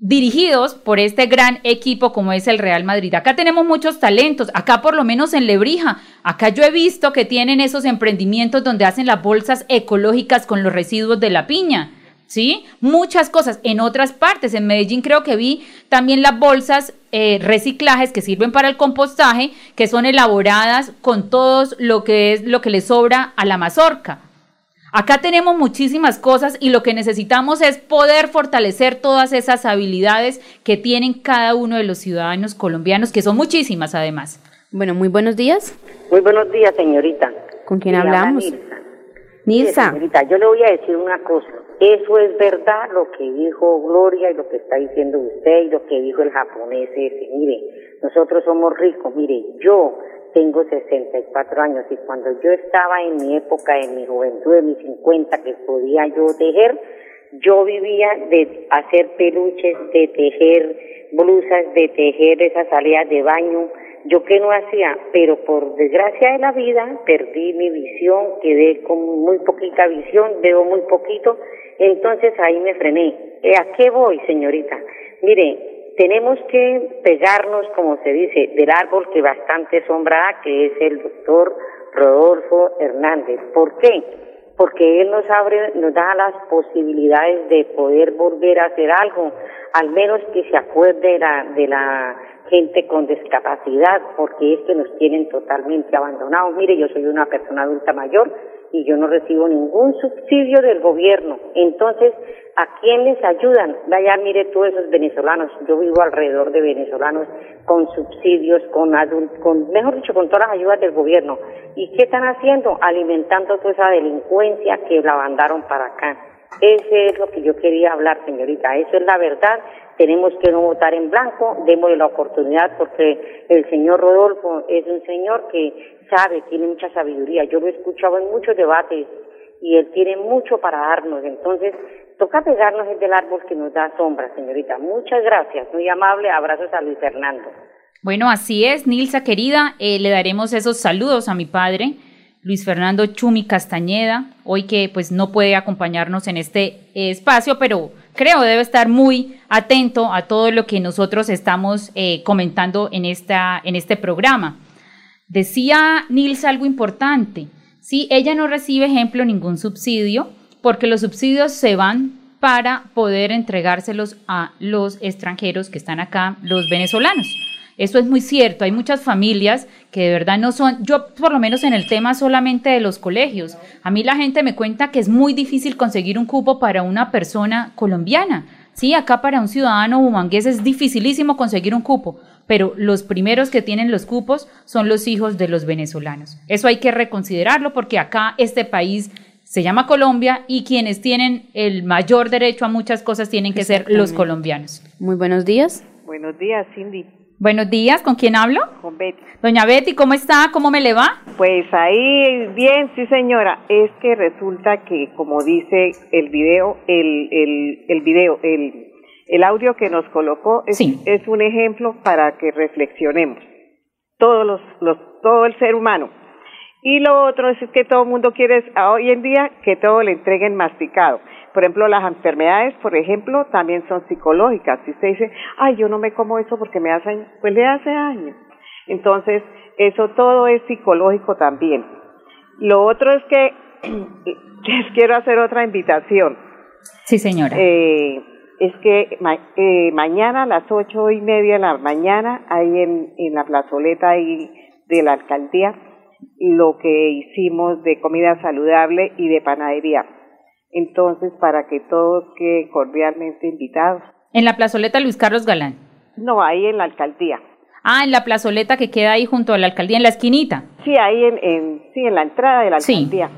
dirigidos por este gran equipo como es el Real Madrid. Acá tenemos muchos talentos, acá por lo menos en Lebrija, acá yo he visto que tienen esos emprendimientos donde hacen las bolsas ecológicas con los residuos de la piña. ¿sí? Muchas cosas. En otras partes, en Medellín creo que vi también las bolsas eh, reciclajes que sirven para el compostaje, que son elaboradas con todo lo que es lo que le sobra a la mazorca. Acá tenemos muchísimas cosas y lo que necesitamos es poder fortalecer todas esas habilidades que tienen cada uno de los ciudadanos colombianos, que son muchísimas además. Bueno, muy buenos días. Muy buenos días, señorita. ¿Con quién hablamos? Nilsa. señorita, yo le voy a decir una cosa. Eso es verdad lo que dijo Gloria y lo que está diciendo usted y lo que dijo el japonés ese. Mire, nosotros somos ricos. Mire, yo tengo 64 años y cuando yo estaba en mi época, en mi juventud, en mis 50, que podía yo tejer, yo vivía de hacer peluches, de tejer blusas, de tejer esas salidas de baño. Yo que no hacía, pero por desgracia de la vida perdí mi visión, quedé con muy poquita visión, veo muy poquito, entonces ahí me frené. ¿A qué voy, señorita? Mire, tenemos que pegarnos, como se dice, del árbol que bastante sombra que es el doctor Rodolfo Hernández. ¿Por qué? Porque él nos abre, nos da las posibilidades de poder volver a hacer algo, al menos que se acuerde de la, de la gente con discapacidad, porque es que nos tienen totalmente abandonados. Mire, yo soy una persona adulta mayor y yo no recibo ningún subsidio del gobierno. Entonces, ¿a quién les ayudan? Vaya, mire todos esos venezolanos. Yo vivo alrededor de venezolanos con subsidios, con, con mejor dicho, con todas las ayudas del gobierno. ¿Y qué están haciendo? Alimentando toda esa delincuencia que la mandaron para acá. Ese es lo que yo quería hablar, señorita. Eso es la verdad. Tenemos que no votar en blanco. Démosle la oportunidad porque el señor Rodolfo es un señor que sabe, tiene mucha sabiduría. Yo lo he escuchado en muchos debates y él tiene mucho para darnos. Entonces, toca pegarnos el del árbol que nos da sombra, señorita. Muchas gracias. Muy amable. Abrazos a Luis Fernando. Bueno, así es, Nilsa querida. Eh, le daremos esos saludos a mi padre Luis Fernando Chumi Castañeda, hoy que pues no puede acompañarnos en este espacio, pero creo debe estar muy atento a todo lo que nosotros estamos eh, comentando en, esta, en este programa. Decía Nils algo importante, sí, ella no recibe, ejemplo, ningún subsidio, porque los subsidios se van para poder entregárselos a los extranjeros que están acá, los venezolanos. Eso es muy cierto. Hay muchas familias que de verdad no son, yo por lo menos en el tema solamente de los colegios, a mí la gente me cuenta que es muy difícil conseguir un cupo para una persona colombiana. Sí, acá para un ciudadano bumangués es dificilísimo conseguir un cupo, pero los primeros que tienen los cupos son los hijos de los venezolanos. Eso hay que reconsiderarlo porque acá este país se llama Colombia y quienes tienen el mayor derecho a muchas cosas tienen que ser los colombianos. Muy buenos días. Buenos días, Cindy. Buenos días, ¿con quién hablo? Con Betty. Doña Betty, ¿cómo está? ¿Cómo me le va? Pues ahí bien, sí señora. Es que resulta que, como dice el video, el, el, el video, el, el audio que nos colocó es, es un ejemplo para que reflexionemos. Todos los, los, todo el ser humano. Y lo otro es que todo el mundo quiere, hoy en día, que todo le entreguen masticado. Por ejemplo, las enfermedades, por ejemplo, también son psicológicas. Si usted dice, ay, yo no me como eso porque me hace daño, pues le hace daño. Entonces, eso todo es psicológico también. Lo otro es que les quiero hacer otra invitación. Sí, señora. Eh, es que eh, mañana a las ocho y media de la mañana, ahí en, en la plazoleta ahí de la alcaldía, lo que hicimos de comida saludable y de panadería entonces, para que todos queden cordialmente invitados. ¿En la plazoleta Luis Carlos Galán? No, ahí en la alcaldía. Ah, en la plazoleta que queda ahí junto a la alcaldía, en la esquinita. Sí, ahí en, en sí, en la entrada de la alcaldía.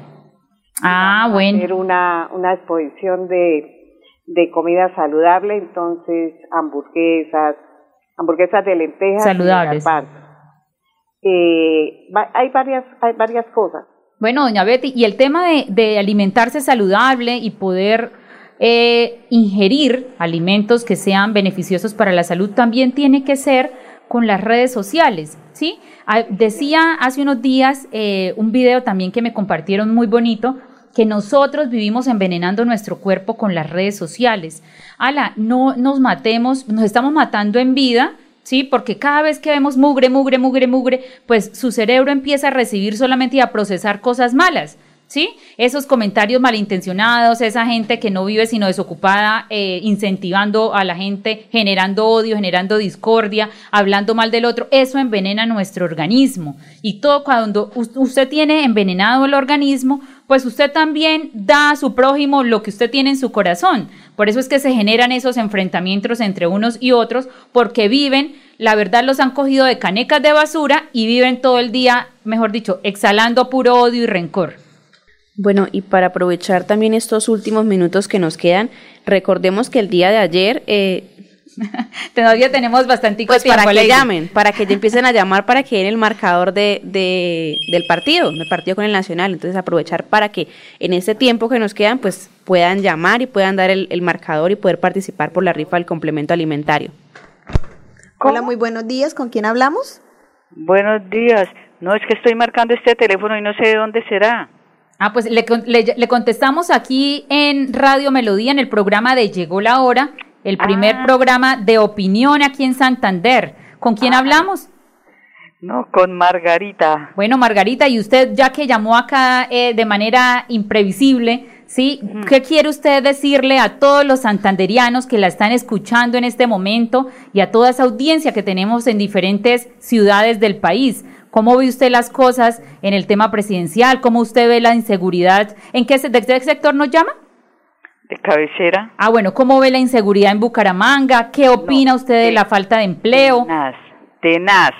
Ah, bueno. hacer una, una exposición de, de comida saludable, entonces hamburguesas, hamburguesas de lentejas. Saludables. eh, hay varias, hay varias cosas. Bueno, doña Betty, y el tema de, alimentarse saludable y poder eh, ingerir alimentos que sean beneficiosos para la salud también tiene que ser con las redes sociales, ¿sí? Ah, decía hace unos días eh, un video también que me compartieron muy bonito, que nosotros vivimos envenenando nuestro cuerpo con las redes sociales. Ala, no nos matemos, nos estamos matando en vida ¿sí? Porque cada vez que vemos mugre, mugre, mugre, mugre, pues su cerebro empieza a recibir solamente y a procesar cosas malas. ¿Sí? Esos comentarios malintencionados, esa gente que no vive sino desocupada, eh, incentivando a la gente, generando odio, generando discordia, hablando mal del otro, eso envenena nuestro organismo. Y todo cuando usted tiene envenenado el organismo, pues usted también da a su prójimo lo que usted tiene en su corazón. Por eso es que se generan esos enfrentamientos entre unos y otros, porque viven, la verdad los han cogido de canecas de basura y viven todo el día, mejor dicho, exhalando puro odio y rencor. Bueno, y para aprovechar también estos últimos minutos que nos quedan, recordemos que el día de ayer... Eh, Todavía tenemos bastante pues para que llamen, para que ya empiecen a llamar para que den el marcador de, de, del partido, del partido con el Nacional. Entonces aprovechar para que en ese tiempo que nos quedan, pues puedan llamar y puedan dar el, el marcador y poder participar por la rifa del complemento alimentario. Hola, muy buenos días. ¿Con quién hablamos? Buenos días. No, es que estoy marcando este teléfono y no sé de dónde será. Ah, pues le, le, contestamos aquí en Radio Melodía, en el programa de Llegó la Hora, el primer ah. programa de opinión aquí en Santander. ¿Con quién ah. hablamos? No, con Margarita. Bueno, Margarita, y usted ya que llamó acá eh, de manera imprevisible, ¿sí? ¿Qué quiere usted decirle a todos los santanderianos que la están escuchando en este momento y a toda esa audiencia que tenemos en diferentes ciudades del país? ¿Cómo ve usted las cosas en el tema presidencial? ¿Cómo usted ve la inseguridad? ¿En qué, de qué sector nos llama? De cabecera. Ah, bueno, ¿cómo ve la inseguridad en Bucaramanga? ¿Qué opina usted de la falta de empleo? Tenaz, tenaz.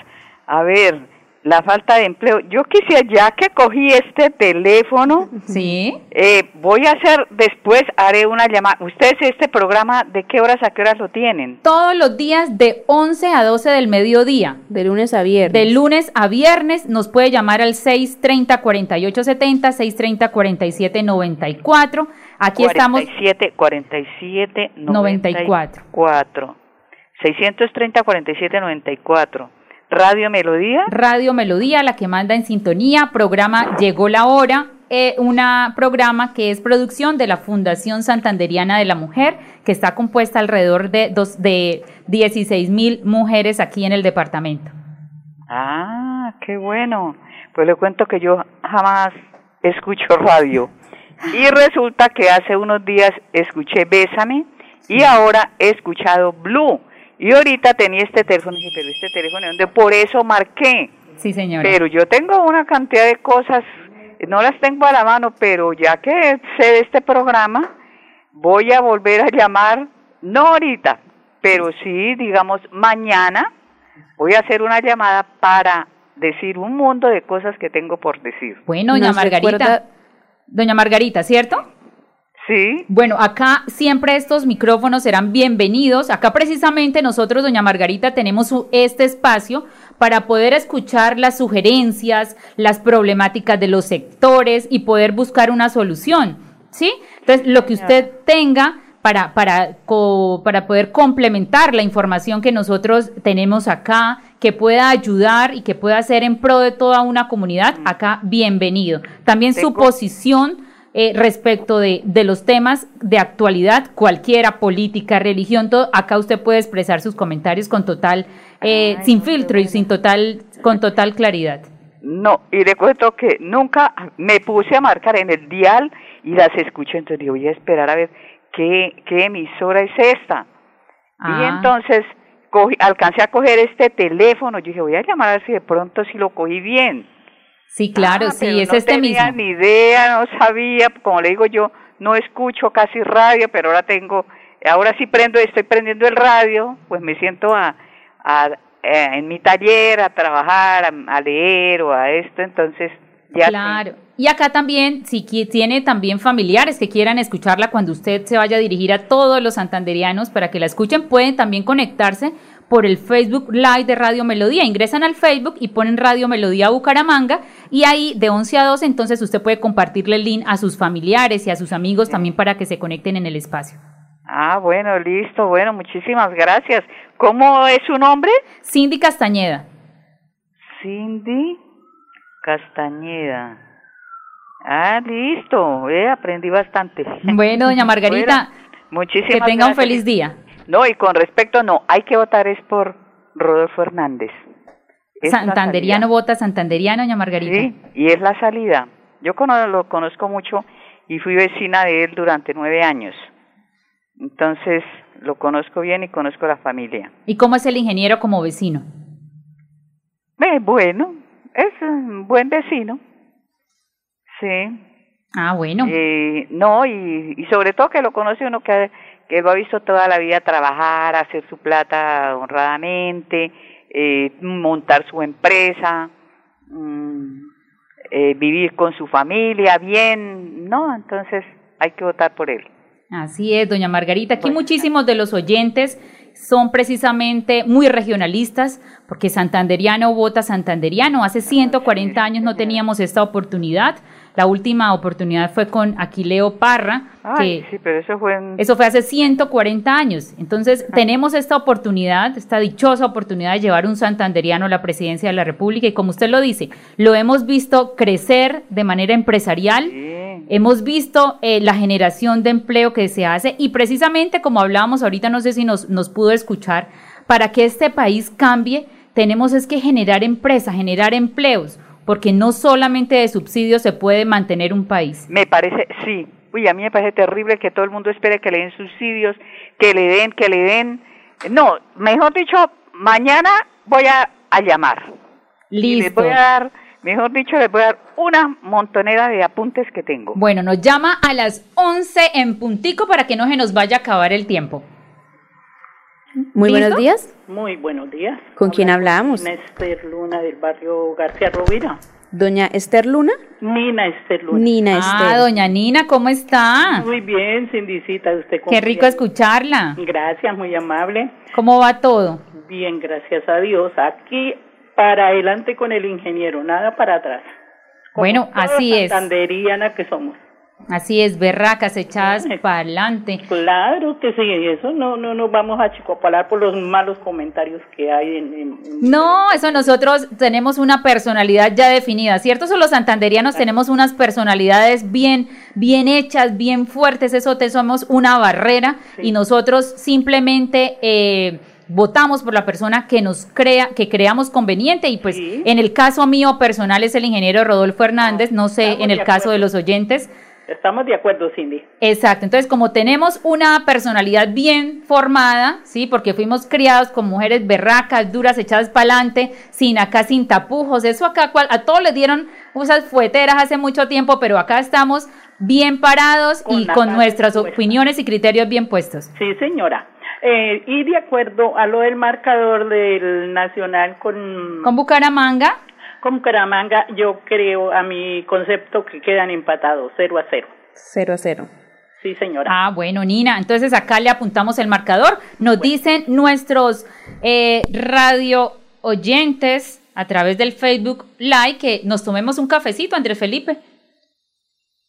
A ver, la falta de empleo. Yo quisiera, ya que cogí este teléfono, sí, eh, voy a hacer, después haré una llamada. ¿Ustedes este programa de qué horas a qué horas lo tienen? Todos los días de 11 a 12 del mediodía. De lunes a viernes. De lunes a viernes nos puede llamar al 630-4870, 630-4794. Aquí 47, 47, 94. 94. 630 47 94. Radio Melodía. Radio Melodía, la que manda en sintonía, programa Llegó la Hora, eh, un programa que es producción de la Fundación Santanderiana de la Mujer, que está compuesta alrededor de, dos, de 16 mil mujeres aquí en el departamento. Ah, qué bueno. Pues le cuento que yo jamás escucho radio. Y resulta que hace unos días escuché Bésame y ahora he escuchado Blue y ahorita tenía este teléfono, y dije, pero este teléfono, ¿dónde? Por eso marqué. Sí, señora. Pero yo tengo una cantidad de cosas, no las tengo a la mano, pero ya que sé de este programa, voy a volver a llamar, no ahorita, pero sí, digamos, mañana voy a hacer una llamada para decir un mundo de cosas que tengo por decir. Bueno, doña Margarita. Doña Margarita, ¿cierto? Sí. Bueno, acá siempre estos micrófonos serán bienvenidos. Acá precisamente nosotros, doña Margarita, tenemos este espacio para poder escuchar las sugerencias, las problemáticas de los sectores y poder buscar una solución. ¿Sí? Entonces, lo que usted tenga para, para, para poder complementar la información que nosotros tenemos acá, que pueda ayudar y que pueda ser en pro de toda una comunidad, acá bienvenido. También su posición eh, respecto de, de, los temas de actualidad, cualquiera, política, religión, todo, acá usted puede expresar sus comentarios con total, eh, sin filtro y sin total, con total claridad. No, y le cuento que nunca me puse a marcar en el dial y las escuché, entonces digo, voy a esperar a ver qué, qué emisora es esta. Y ah. entonces cogí, alcancé a coger este teléfono, yo dije, voy a llamar a ver si de pronto si lo cogí bien. Sí, claro, ah, sí, es este mismo. No tenía ni idea, no sabía, como le digo yo, no escucho casi radio, pero ahora tengo, ahora sí prendo, estoy prendiendo el radio, pues me siento a, a, eh, en mi taller a trabajar, a, leer o a esto, entonces ya. Claro. Y acá también, si tiene también familiares que quieran escucharla cuando usted se vaya a dirigir a todos los santanderianos para que la escuchen, pueden también conectarse por el Facebook Live de Radio Melodía. Ingresan al Facebook y ponen Radio Melodía Bucaramanga y ahí de 11 a 12 entonces usted puede compartirle el link a sus familiares y a sus amigos también para que se conecten en el espacio. Ah, bueno, listo, bueno, muchísimas gracias. ¿Cómo es su nombre? Cindy Castañeda. Cindy Castañeda. Ah, listo, eh, aprendí bastante. Bueno, doña Margarita, muchísimas que tenga un feliz día. No, y con respecto, no, hay que votar es por Rodolfo Hernández. santanderiano vota santanderiano, doña Margarita. Sí, y es la salida. Yo lo conozco mucho y fui vecina de él durante nueve años. Entonces, lo conozco bien y conozco la familia. ¿Y cómo es el ingeniero como vecino? Eh, bueno, es un buen vecino. Sí. Ah, bueno. Eh, no, y, y sobre todo que lo conoce uno que, que lo ha visto toda la vida trabajar, hacer su plata honradamente, eh, montar su empresa, mm, eh, vivir con su familia bien, ¿no? Entonces hay que votar por él. Así es, doña Margarita. Aquí muchísimos de los oyentes son precisamente muy regionalistas, porque santanderiano vota santanderiano. Hace 140 años no teníamos esta oportunidad. La última oportunidad fue con Aquileo Parra. que sí, pero eso fue Eso fue hace 140 años. Entonces, tenemos esta oportunidad, esta dichosa oportunidad de llevar un santanderiano a la presidencia de la República. Y como usted lo dice, lo hemos visto crecer de manera empresarial. Hemos visto eh, la generación de empleo que se hace y precisamente como hablábamos ahorita, no sé si nos, nos pudo escuchar, para que este país cambie, tenemos es que generar empresas, generar empleos porque no solamente de subsidios se puede mantener un país. Me parece, sí. Uy, a mí me parece terrible que todo el mundo espere que le den subsidios, que le den, que le den. No, mejor dicho, mañana voy a, llamar. Listo. les voy a dar, mejor dicho, les voy a dar una montonera de apuntes que tengo. Bueno, nos llama a las 11 en puntico para que no se nos vaya a acabar el tiempo. Muy buenos días. Muy buenos días. ¿Con quién hablamos? Esther Luna del barrio García Rovira. Doña Esther Luna. Nina Esther Luna. Nina ah, Esther. Ah, doña Nina, ¿cómo está? Muy bien, Cindicita. Usted Qué rico escucharla. Gracias, muy amable. ¿Cómo va todo? Bien, gracias a Dios. Aquí para adelante con el ingeniero, nada para atrás. bueno, así es. Santanderiana que somos. Así es, berracas echadas para adelante. Claro que sí, eso no, no nos vamos a chicopalar por los malos comentarios que hay en, No, eso nosotros tenemos una personalidad ya definida, ¿cierto? Eso los santanderianos tenemos unas personalidades bien, bien hechas, bien fuertes, eso te somos una barrera y nosotros simplemente... Eh, votamos por la persona que nos crea, que creamos conveniente y pues en el caso mío personal es el ingeniero Rodolfo Hernández, no sé en el caso de los oyentes, Estamos de acuerdo, Cindy. Exacto. Entonces, como tenemos una personalidad bien formada, ¿sí? Porque fuimos criados con mujeres berracas, duras, echadas para adelante, sin acá, sin tapujos. Eso acá, a todos les dieron esas fueteras hace mucho tiempo, pero acá estamos bien parados y con nuestras opiniones y criterios bien puestos. Sí, señora. Eh, y de acuerdo a lo del marcador del Nacional con... Con Bucaramanga con Caramanga, yo creo a mi concepto que quedan empatados, 0 a 0. 0 a 0. Sí, señora. Ah, bueno, Nina, entonces acá le apuntamos el marcador. Nos dicen nuestros eh, radio oyentes a través del Facebook Live que nos tomemos un cafecito, Andrés Felipe.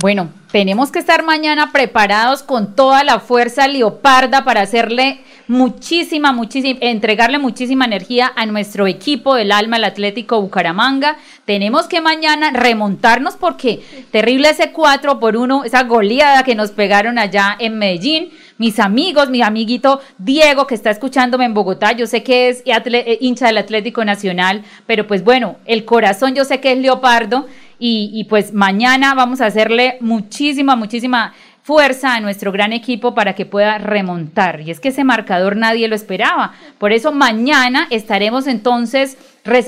Bueno, tenemos que estar mañana preparados con toda la fuerza leoparda para hacerle muchísima, muchísima, entregarle muchísima energía a nuestro equipo del Alma, el Atlético Bucaramanga. Tenemos que mañana remontarnos porque terrible ese 4 por 1, esa goleada que nos pegaron allá en Medellín. Mis amigos, mi amiguito Diego que está escuchándome en Bogotá, yo sé que es eh, hincha del Atlético Nacional, pero pues bueno, el corazón yo sé que es leopardo. Y, pues mañana vamos a hacerle muchísima, muchísima fuerza a nuestro gran equipo para que pueda remontar. Y es que ese marcador nadie lo esperaba. Por eso mañana estaremos entonces,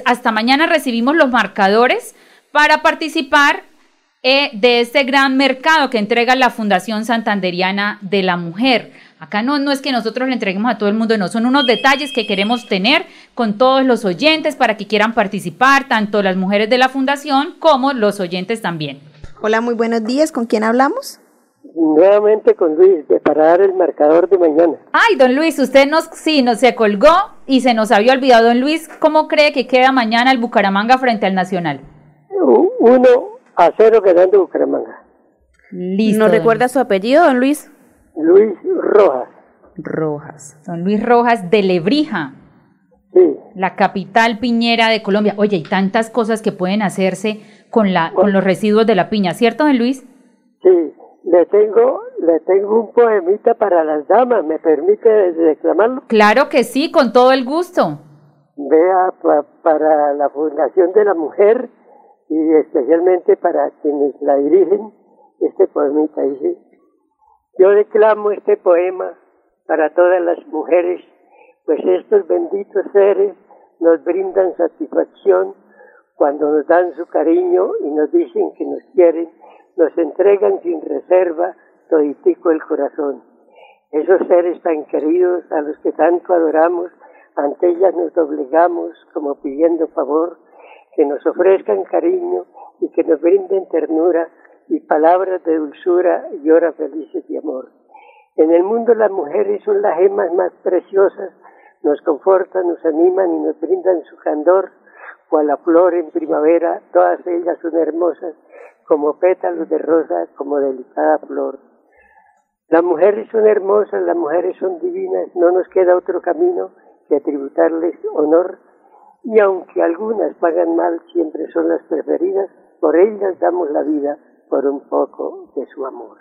hasta mañana recibimos los marcadores para participar eh, de este gran mercado que entrega la Fundación Santanderiana de la Mujer. Acá no, no es que nosotros le entreguemos a todo el mundo, no, son unos detalles que queremos tener con todos los oyentes para que quieran participar, tanto las mujeres de la Fundación como los oyentes también. Hola, muy buenos días, ¿con quién hablamos? Nuevamente con Luis, de para dar el marcador de mañana. Ay, don Luis, usted nos, sí, nos se colgó y se nos había olvidado. Don Luis, ¿cómo cree que queda mañana el Bucaramanga frente al Nacional? Uno A cero ganando Bucaramanga. Listo. ¿Nos recuerda su apellido, don Luis? Luis Rojas. Rojas. Don Luis Rojas de Lebrija. Sí. La capital piñera de Colombia. Oye, hay tantas cosas que pueden hacerse con, la, con los residuos de la piña, ¿cierto, don Luis? Sí, le tengo, le tengo un poemita para las damas, ¿me permite declamarlo? Claro que sí, con todo el gusto. Vea, para la Fundación de la Mujer y especialmente para quienes la dirigen, este poemita dice, yo declamo este poema para todas las mujeres, pues estos benditos seres nos brindan satisfacción cuando nos dan su cariño y nos dicen que nos quieren, nos entregan sin reserva toditico el corazón. Esos seres tan queridos a los que tanto adoramos, ante ellas nos doblegamos como pidiendo favor, que nos ofrezcan cariño y que nos brinden ternura y palabras de dulzura y horas felices de amor. En el mundo las mujeres son las gemas más preciosas, nos confortan, nos animan y nos brindan su candor, cual la flor en primavera, todas ellas son hermosas, como pétalos de rosa, como delicada flor. Las mujeres son hermosas, las mujeres son divinas, no nos queda otro camino que tributarles honor, y aunque algunas pagan mal, siempre son las preferidas, por ellas damos la vida por un poco de su amor.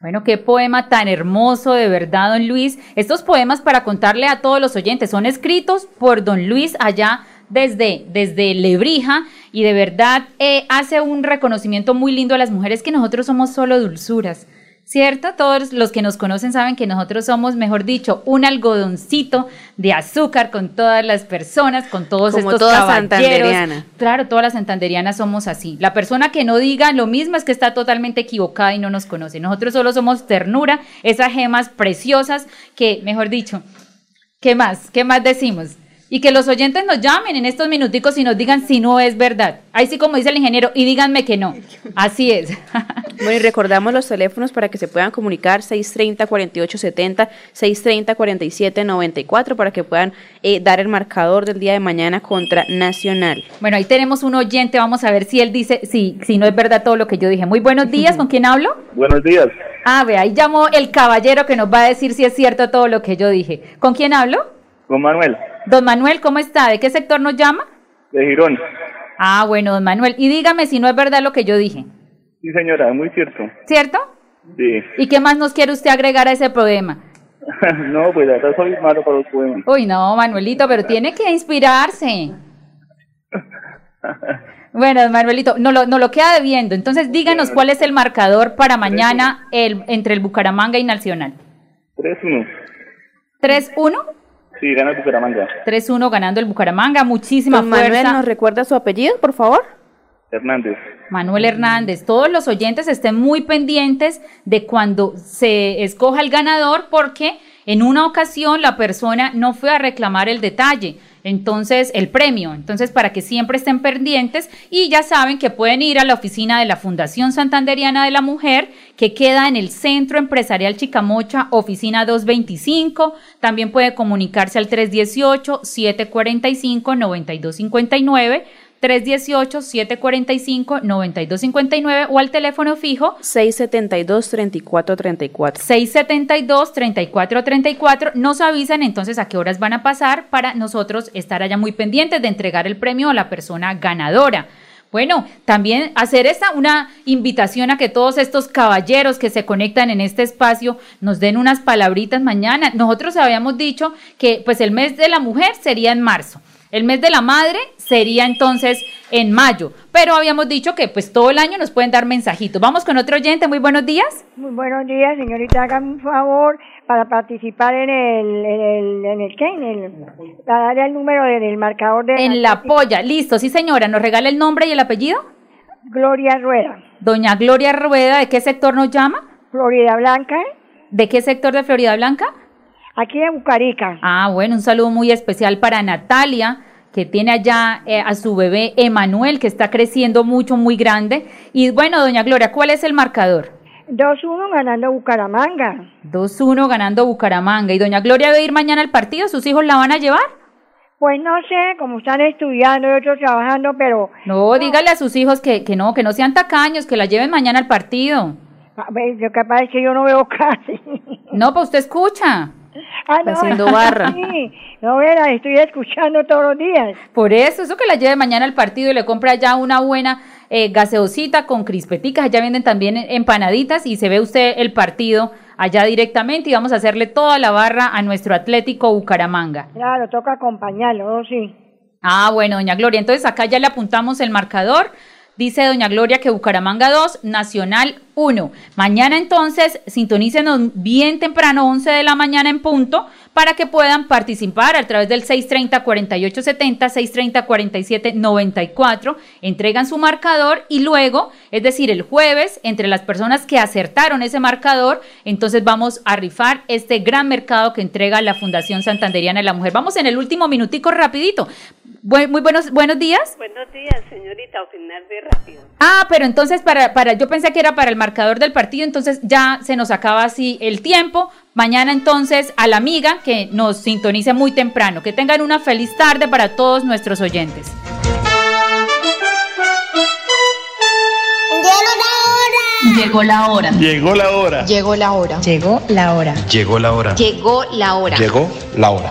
Bueno, qué poema tan hermoso, de verdad, don Luis. Estos poemas, para contarle a todos los oyentes, son escritos por don Luis allá desde, desde Lebrija y de verdad eh, hace un reconocimiento muy lindo a las mujeres que nosotros somos solo dulzuras. ¿Cierto? Todos los que nos conocen saben que nosotros somos, mejor dicho, un algodoncito de azúcar con todas las personas, con todos Como estos toda Santanderiana. Claro, todas las santanderianas somos así. La persona que no diga lo mismo es que está totalmente equivocada y no nos conoce. Nosotros solo somos ternura, esas gemas preciosas que, mejor dicho, ¿qué más? ¿Qué más decimos? Y que los oyentes nos llamen en estos minuticos y nos digan si no es verdad. Ahí sí, como dice el ingeniero, y díganme que no. Así es. bueno, y recordamos los teléfonos para que se puedan comunicar 630-4870, 630-4794, para que puedan eh, dar el marcador del día de mañana contra Nacional. Bueno, ahí tenemos un oyente, vamos a ver si él dice, si, si no es verdad todo lo que yo dije. Muy buenos días, ¿con quién hablo? Buenos días. Ah, ve, ahí llamó el caballero que nos va a decir si es cierto todo lo que yo dije. ¿Con quién hablo? Con Manuel. Don Manuel, ¿cómo está? ¿De qué sector nos llama? De Girón. Ah, bueno, don Manuel. Y dígame si no es verdad lo que yo dije. Sí, señora, muy cierto. ¿Cierto? Sí. ¿Y qué más nos quiere usted agregar a ese poema? no, pues ya soy malo para los poemas. Uy, no, Manuelito, pero tiene que inspirarse. bueno, don Manuelito, no lo, no lo queda debiendo. Entonces, díganos cuál es el marcador para mañana el, entre el Bucaramanga y Nacional. 3-1. ¿3-1? Sí, gana el Bucaramanga. 3-1 ganando el Bucaramanga. Muchísima Don fuerza. Manuel, ¿nos recuerda su apellido, por favor? Hernández. Manuel Hernández. Todos los oyentes estén muy pendientes de cuando se escoja el ganador porque en una ocasión la persona no fue a reclamar el detalle entonces el premio. Entonces, para que siempre estén pendientes y ya saben que pueden ir a la oficina de la Fundación Santanderiana de la Mujer, que queda en el Centro Empresarial Chicamocha, oficina 225. También puede comunicarse al 318-745-9259 318-745-9259 o al teléfono fijo 672-3434. 672-3434. Nos avisan entonces a qué horas van a pasar para nosotros estar allá muy pendientes de entregar el premio a la persona ganadora. Bueno, también hacer esta una invitación a que todos estos caballeros que se conectan en este espacio nos den unas palabritas mañana. Nosotros habíamos dicho que pues el mes de la mujer sería en marzo. El mes de la madre sería entonces en mayo, pero habíamos dicho que pues todo el año nos pueden dar mensajitos. Vamos con otro oyente, muy buenos días. Muy buenos días, señorita, hágame un favor para participar en el, en el, en el ¿qué? En el, para darle el número del marcador de... En la polla, listo, sí señora, ¿nos regala el nombre y el apellido? Gloria Rueda. Doña Gloria Rueda, ¿de qué sector nos llama? Florida Blanca. ¿De qué sector de Florida Blanca? Aquí de Bucarica. Ah, bueno, un saludo muy especial para Natalia que tiene allá eh, a su bebé Emanuel, que está creciendo mucho, muy grande. Y bueno, doña Gloria, ¿cuál es el marcador? 2-1 ganando Bucaramanga. 2-1 ganando Bucaramanga. ¿Y doña Gloria va a ir mañana al partido? ¿Sus hijos la van a llevar? Pues no sé, como están estudiando y otros trabajando, pero... No, dígale a sus hijos que, que no, que no sean tacaños, que la lleven mañana al partido. A ver, lo que pasa es que yo no veo casi. No, pues usted escucha. Ah, no, haciendo barra. Sí, no, verá, estoy escuchando todos los días. Por eso, eso que la lleve mañana al partido y le compra ya una buena eh, gaseosita con crispeticas, allá venden también empanaditas y se ve usted el partido allá directamente y vamos a hacerle toda la barra a nuestro Atlético Bucaramanga. Claro, toca acompañarlo, sí. Ah, bueno, doña Gloria, entonces acá ya le apuntamos el marcador. Dice doña Gloria que Bucaramanga 2, Nacional 1. Mañana entonces sintonícenos bien temprano, 11 de la mañana en punto, para que puedan participar a través del 630-4870, 630-4794. Entregan su marcador y luego, es decir, el jueves, entre las personas que acertaron ese marcador, entonces vamos a rifar este gran mercado que entrega la Fundación Santanderiana de la Mujer. Vamos en el último minutico rapidito muy buenos, buenos días. Buenos días, señorita, opinar de rápido. Ah, pero entonces para, para, yo pensé que era para el marcador del partido, entonces ya se nos acaba así el tiempo. Mañana entonces a la amiga que nos sintonice muy temprano. Que tengan una feliz tarde para todos nuestros oyentes. Llegó la hora. Llegó la hora. Llegó la hora. Llegó la hora. Llegó la hora. Llegó la hora. Llegó la hora.